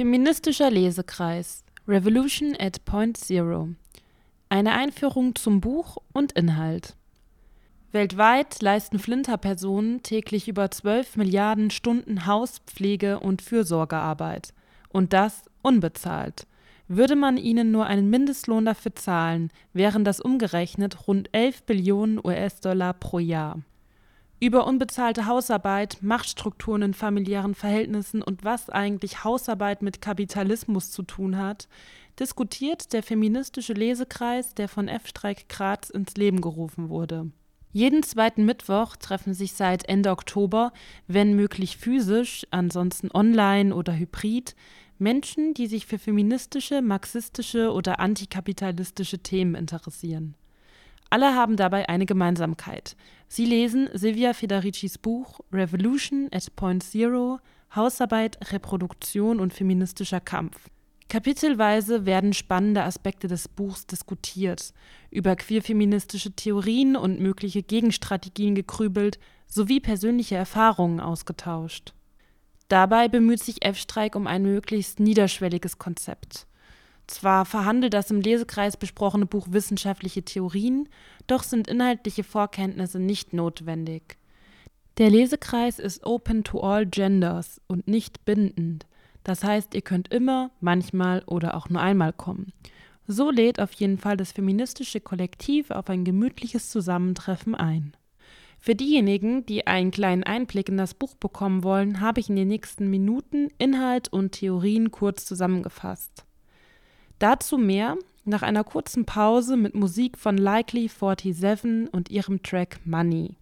Feministischer Lesekreis Revolution at Point Zero Eine Einführung zum Buch und Inhalt Weltweit leisten Flinter-Personen täglich über 12 Milliarden Stunden Haus-, Pflege- und Fürsorgearbeit. Und das unbezahlt. Würde man ihnen nur einen Mindestlohn dafür zahlen, wären das umgerechnet rund 11 Billionen US-Dollar pro Jahr. Über unbezahlte Hausarbeit, Machtstrukturen in familiären Verhältnissen und was eigentlich Hausarbeit mit Kapitalismus zu tun hat, diskutiert der feministische Lesekreis, der von F. Streik Graz ins Leben gerufen wurde. Jeden zweiten Mittwoch treffen sich seit Ende Oktober, wenn möglich physisch, ansonsten online oder hybrid, Menschen, die sich für feministische, marxistische oder antikapitalistische Themen interessieren. Alle haben dabei eine Gemeinsamkeit. Sie lesen Silvia Federicis Buch Revolution at Point Zero Hausarbeit, Reproduktion und feministischer Kampf. Kapitelweise werden spannende Aspekte des Buchs diskutiert, über queerfeministische Theorien und mögliche Gegenstrategien gegrübelt sowie persönliche Erfahrungen ausgetauscht. Dabei bemüht sich F-Streik um ein möglichst niederschwelliges Konzept. Zwar verhandelt das im Lesekreis besprochene Buch wissenschaftliche Theorien, doch sind inhaltliche Vorkenntnisse nicht notwendig. Der Lesekreis ist open to all genders und nicht bindend. Das heißt, ihr könnt immer, manchmal oder auch nur einmal kommen. So lädt auf jeden Fall das feministische Kollektiv auf ein gemütliches Zusammentreffen ein. Für diejenigen, die einen kleinen Einblick in das Buch bekommen wollen, habe ich in den nächsten Minuten Inhalt und Theorien kurz zusammengefasst. Dazu mehr nach einer kurzen Pause mit Musik von Likely 47 und ihrem Track Money.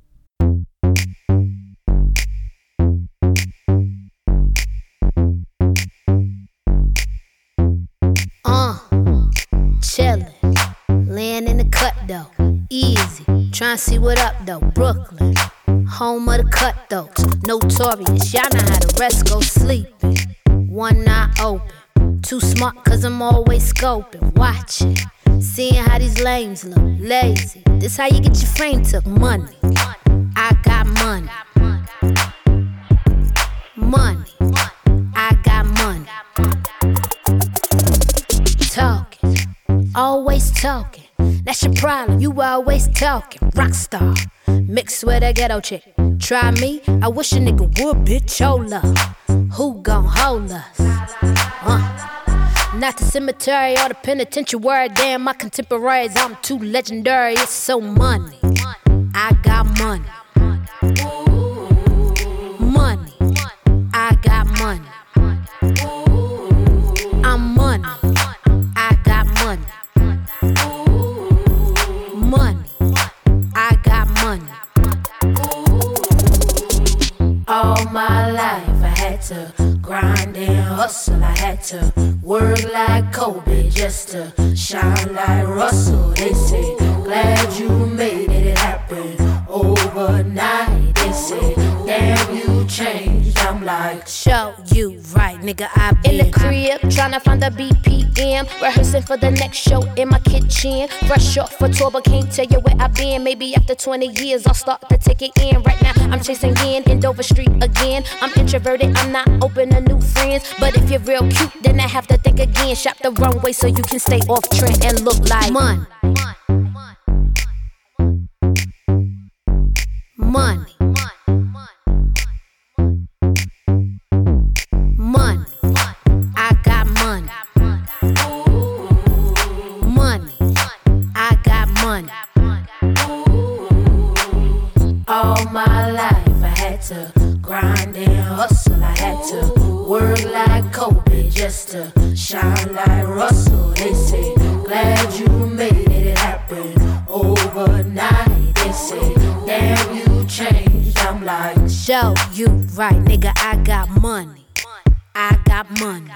Uh, chillin', laying in the cut though, easy. Trying to see what up though, Brooklyn, home of the cutthroats, notorious. Y'all know how the rest go sleeping. One eye open. Too smart cause I'm always scoping, watching. Seeing how these lames look, lazy. This how you get your frame took, money. I got money. Money. I got money. Talking. Always talking. That's your problem, you always talking. Rockstar. Mixed with a ghetto chick. Try me, I wish a nigga would, bitch. Hold up. Who gon' hold us? Uh. Not the cemetery or the penitentiary. Damn, my contemporaries, I'm too legendary. It's so money. I got money. Money. I got money. I'm money. I got money. Money. I got money. All my life I had to grind and hustle. I had to work like Kobe just to shine like Russell. They say, glad you made it happen overnight. They say, damn, you changed. I'm like, show you right, nigga. I been In the crib, tryna find the BPM. Rehearsing for the next show in my kitchen. Fresh off for tour, but can't tell you where I've been. Maybe after 20 years, I'll start to take it in. Right now, I'm chasing in in Dover Street again. I'm introverted, I'm not open to new friends. But if you're real cute, then I have to think again. Shop the runway so you can stay off trend and look like money. Money. Money. All my life I had to grind and hustle. I had to work like Kobe just to shine like Russell. They say, glad you made it happen overnight. They say, damn, you changed. I'm like, show you right, nigga. I got money. I got money.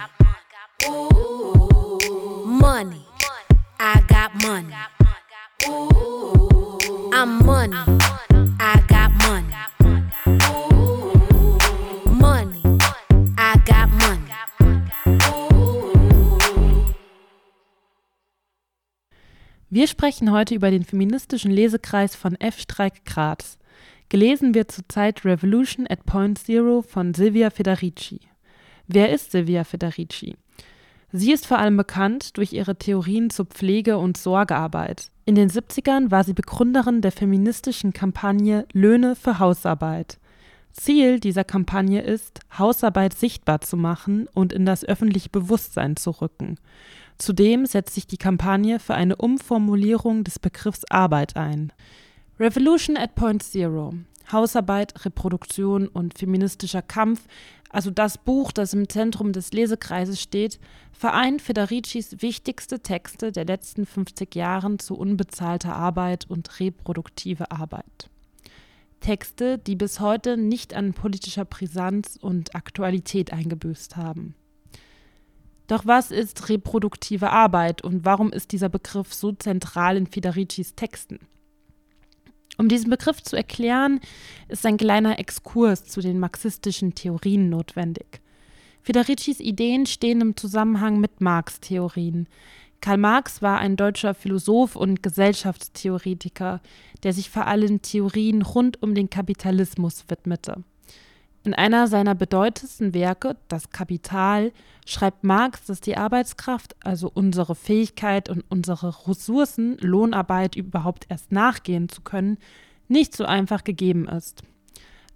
Money. I got money. I'm money. I Wir sprechen heute über den feministischen Lesekreis von F. Streik Graz. Gelesen wird zurzeit Revolution at Point Zero von Silvia Federici. Wer ist Silvia Federici? Sie ist vor allem bekannt durch ihre Theorien zur Pflege- und Sorgearbeit. In den 70ern war sie Begründerin der feministischen Kampagne Löhne für Hausarbeit. Ziel dieser Kampagne ist, Hausarbeit sichtbar zu machen und in das öffentliche Bewusstsein zu rücken. Zudem setzt sich die Kampagne für eine Umformulierung des Begriffs Arbeit ein. Revolution at Point Zero Hausarbeit, Reproduktion und feministischer Kampf, also das Buch, das im Zentrum des Lesekreises steht, vereint Federicis wichtigste Texte der letzten 50 Jahre zu unbezahlter Arbeit und reproduktive Arbeit. Texte, die bis heute nicht an politischer Brisanz und Aktualität eingebüßt haben. Doch was ist reproduktive Arbeit und warum ist dieser Begriff so zentral in Federicis Texten? Um diesen Begriff zu erklären, ist ein kleiner Exkurs zu den marxistischen Theorien notwendig. Federicis Ideen stehen im Zusammenhang mit Marx-Theorien. Karl Marx war ein deutscher Philosoph und Gesellschaftstheoretiker, der sich vor allem Theorien rund um den Kapitalismus widmete. In einer seiner bedeutendsten Werke, Das Kapital, schreibt Marx, dass die Arbeitskraft, also unsere Fähigkeit und unsere Ressourcen, Lohnarbeit überhaupt erst nachgehen zu können, nicht so einfach gegeben ist.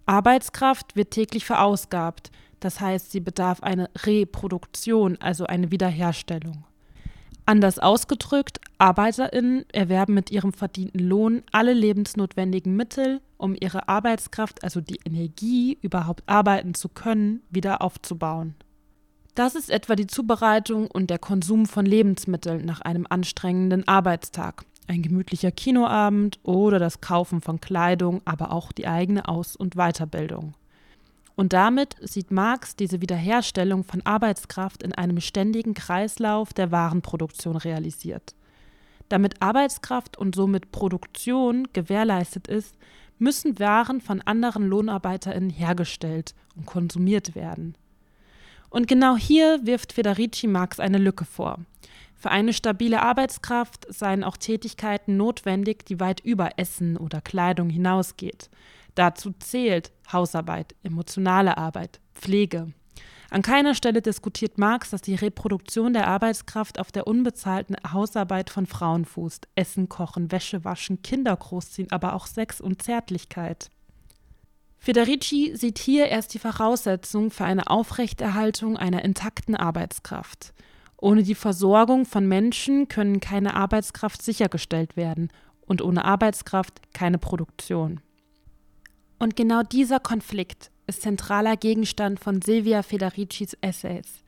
Arbeitskraft wird täglich verausgabt, das heißt, sie bedarf einer Reproduktion, also eine Wiederherstellung. Anders ausgedrückt, ArbeiterInnen erwerben mit ihrem verdienten Lohn alle lebensnotwendigen Mittel, um ihre Arbeitskraft, also die Energie, überhaupt arbeiten zu können, wieder aufzubauen. Das ist etwa die Zubereitung und der Konsum von Lebensmitteln nach einem anstrengenden Arbeitstag, ein gemütlicher Kinoabend oder das Kaufen von Kleidung, aber auch die eigene Aus- und Weiterbildung. Und damit sieht Marx diese Wiederherstellung von Arbeitskraft in einem ständigen Kreislauf der Warenproduktion realisiert. Damit Arbeitskraft und somit Produktion gewährleistet ist, müssen Waren von anderen Lohnarbeiterinnen hergestellt und konsumiert werden. Und genau hier wirft Federici Marx eine Lücke vor. Für eine stabile Arbeitskraft seien auch Tätigkeiten notwendig, die weit über Essen oder Kleidung hinausgeht. Dazu zählt Hausarbeit, emotionale Arbeit, Pflege. An keiner Stelle diskutiert Marx, dass die Reproduktion der Arbeitskraft auf der unbezahlten Hausarbeit von Frauen fußt. Essen, kochen, Wäsche waschen, Kinder großziehen, aber auch Sex und Zärtlichkeit. Federici sieht hier erst die Voraussetzung für eine Aufrechterhaltung einer intakten Arbeitskraft. Ohne die Versorgung von Menschen können keine Arbeitskraft sichergestellt werden und ohne Arbeitskraft keine Produktion. Und genau dieser Konflikt ist zentraler Gegenstand von Silvia Federicis Essays.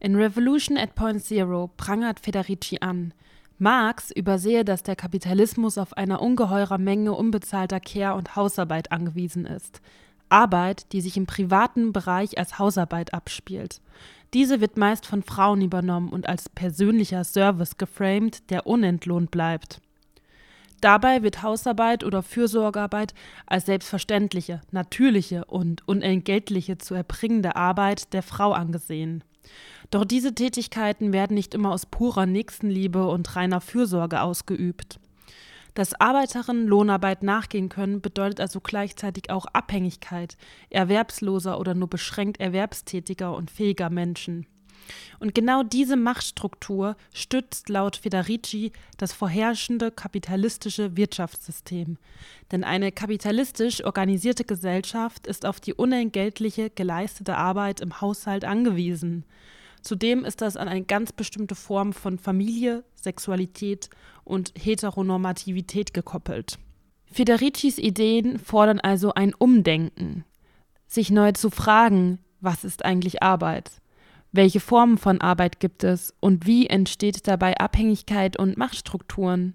In Revolution at Point Zero prangert Federici an, Marx übersehe, dass der Kapitalismus auf einer ungeheurer Menge unbezahlter Care- und Hausarbeit angewiesen ist. Arbeit, die sich im privaten Bereich als Hausarbeit abspielt. Diese wird meist von Frauen übernommen und als persönlicher Service geframed, der unentlohnt bleibt. Dabei wird Hausarbeit oder Fürsorgearbeit als selbstverständliche, natürliche und unentgeltliche zu erbringende Arbeit der Frau angesehen. Doch diese Tätigkeiten werden nicht immer aus purer Nächstenliebe und reiner Fürsorge ausgeübt. Dass Arbeiterinnen Lohnarbeit nachgehen können, bedeutet also gleichzeitig auch Abhängigkeit erwerbsloser oder nur beschränkt erwerbstätiger und fähiger Menschen. Und genau diese Machtstruktur stützt laut Federici das vorherrschende kapitalistische Wirtschaftssystem. Denn eine kapitalistisch organisierte Gesellschaft ist auf die unentgeltliche geleistete Arbeit im Haushalt angewiesen. Zudem ist das an eine ganz bestimmte Form von Familie, Sexualität und Heteronormativität gekoppelt. Federicis Ideen fordern also ein Umdenken, sich neu zu fragen, was ist eigentlich Arbeit? Welche Formen von Arbeit gibt es und wie entsteht dabei Abhängigkeit und Machtstrukturen?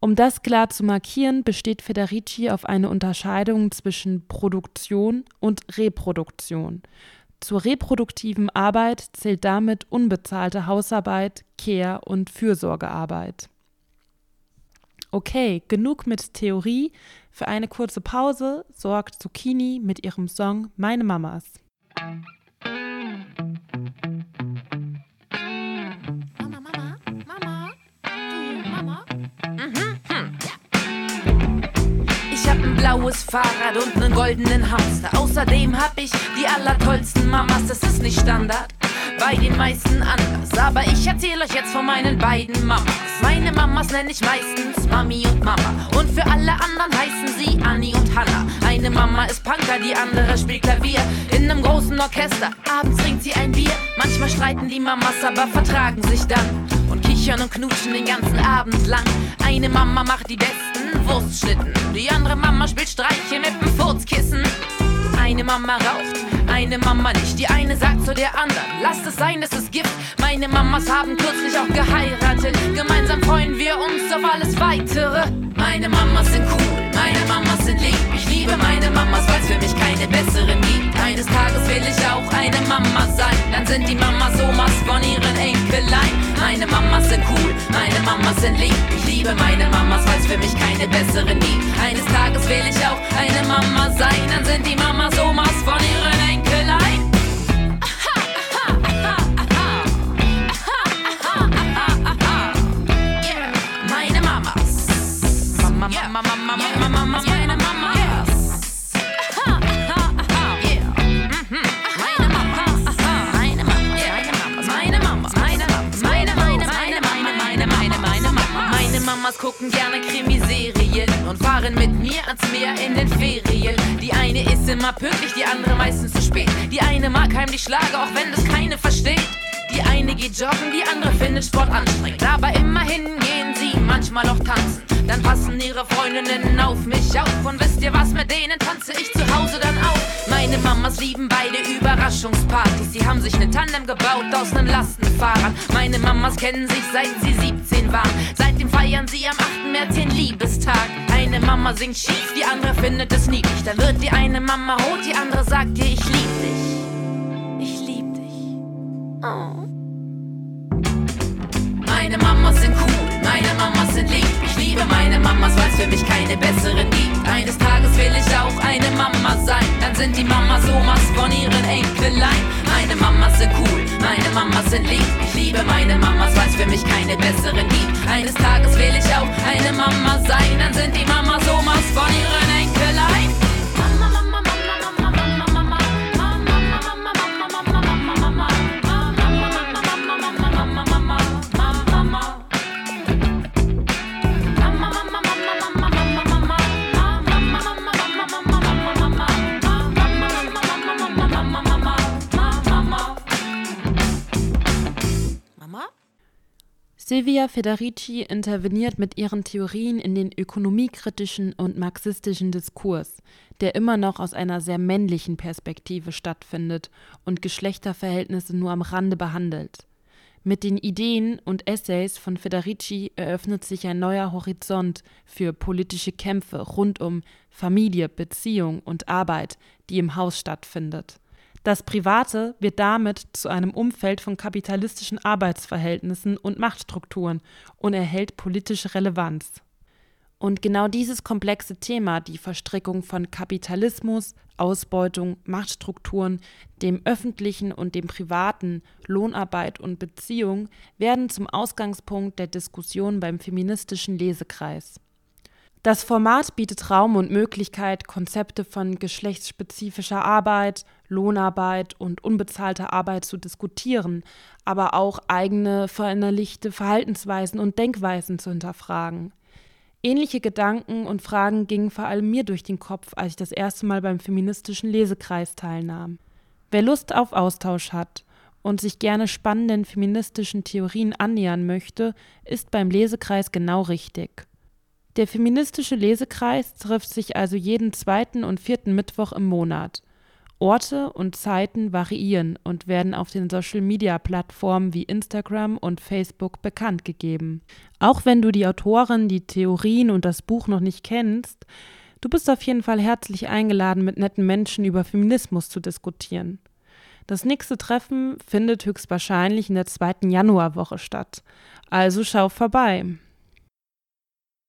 Um das klar zu markieren, besteht Federici auf eine Unterscheidung zwischen Produktion und Reproduktion. Zur reproduktiven Arbeit zählt damit unbezahlte Hausarbeit, Care- und Fürsorgearbeit. Okay, genug mit Theorie. Für eine kurze Pause sorgt Zucchini mit ihrem Song Meine Mamas. Blaues Fahrrad und einen goldenen Hamster. Außerdem hab ich die allertollsten Mamas, das ist nicht Standard. bei den meisten anders. Aber ich erzähle euch jetzt von meinen beiden Mamas. Meine Mamas nenne ich meistens Mami und Mama. Und für alle anderen heißen sie Annie und Hannah. Eine Mama ist Punker, die andere spielt Klavier. In einem großen Orchester, abends trinkt sie ein Bier. Manchmal streiten die Mamas, aber vertragen sich dann. Und kichern und knutschen den ganzen Abend lang. Eine Mama macht die besten Wurstschnitten. Die andere Mama spielt Streiche mit dem Furzkissen. Eine Mama raucht, eine Mama nicht. Die eine sagt zu der anderen, lasst es sein, es ist Gift. Meine Mamas haben kürzlich auch geheiratet. Gemeinsam freuen wir uns auf alles Weitere. Meine Mamas sind cool, meine Mamas sind lieb. Ich liebe meine Mamas, weil es für mich keine besseren gibt. Eines Tages will ich auch eine Mama sein. Dann sind die Mamas Omas von ihren Enkelein. Meine Mamas sind cool, meine Mamas sind lieb. Ich liebe meine Mamas, weil es für mich keine besseren gibt. Eines Tages will ich auch eine Mama sein. Dann sind die Mamas Omas von ihren Enkelein. Immer pünktlich, die andere meistens zu spät. Die eine mag heimlich Schlager, auch wenn das keine versteht. Die eine geht joggen, die andere findet Sport anstrengend. Aber immerhin gehen sie manchmal auch tanzen. Dann passen ihre Freundinnen auf mich auf. Und wisst ihr was, mit denen tanze ich zu Hause dann auch. Meine Mamas lieben beide Überraschungspartys. Sie haben sich eine Tandem gebaut aus einem Lastenfahrrad. Meine Mamas kennen sich seit sie 17 waren. Seitdem feiern sie am 8. März ihren Liebestag. Eine Mama singt schief, die andere findet es niedlich. Dann wird die eine Mama rot, die andere sagt ihr, ich lieb dich. Ich lieb dich. Oh. Meine Mamas sind cool, meine Mamas sind lieb. Ich liebe meine Mamas, weil es für mich keine besseren gibt. Eines Tages will ich auch eine Mama sein. Dann sind die Mamas Omas von ihren Enkelein. Meine Mamas sind cool, meine Mamas sind lieb. Ich liebe meine Mamas, weil es für mich keine besseren gibt. Eines Tages will ich auch eine Mama sein. Dann sind die Mamas Omas von ihren Silvia Federici interveniert mit ihren Theorien in den ökonomiekritischen und marxistischen Diskurs, der immer noch aus einer sehr männlichen Perspektive stattfindet und Geschlechterverhältnisse nur am Rande behandelt. Mit den Ideen und Essays von Federici eröffnet sich ein neuer Horizont für politische Kämpfe rund um Familie, Beziehung und Arbeit, die im Haus stattfindet. Das Private wird damit zu einem Umfeld von kapitalistischen Arbeitsverhältnissen und Machtstrukturen und erhält politische Relevanz. Und genau dieses komplexe Thema, die Verstrickung von Kapitalismus, Ausbeutung, Machtstrukturen, dem öffentlichen und dem privaten, Lohnarbeit und Beziehung, werden zum Ausgangspunkt der Diskussion beim feministischen Lesekreis. Das Format bietet Raum und Möglichkeit, Konzepte von geschlechtsspezifischer Arbeit, Lohnarbeit und unbezahlter Arbeit zu diskutieren, aber auch eigene verinnerlichte Verhaltensweisen und Denkweisen zu hinterfragen. Ähnliche Gedanken und Fragen gingen vor allem mir durch den Kopf, als ich das erste Mal beim feministischen Lesekreis teilnahm. Wer Lust auf Austausch hat und sich gerne spannenden feministischen Theorien annähern möchte, ist beim Lesekreis genau richtig. Der feministische Lesekreis trifft sich also jeden zweiten und vierten Mittwoch im Monat. Orte und Zeiten variieren und werden auf den Social-Media-Plattformen wie Instagram und Facebook bekannt gegeben. Auch wenn du die Autorin, die Theorien und das Buch noch nicht kennst, du bist auf jeden Fall herzlich eingeladen, mit netten Menschen über Feminismus zu diskutieren. Das nächste Treffen findet höchstwahrscheinlich in der zweiten Januarwoche statt. Also schau vorbei.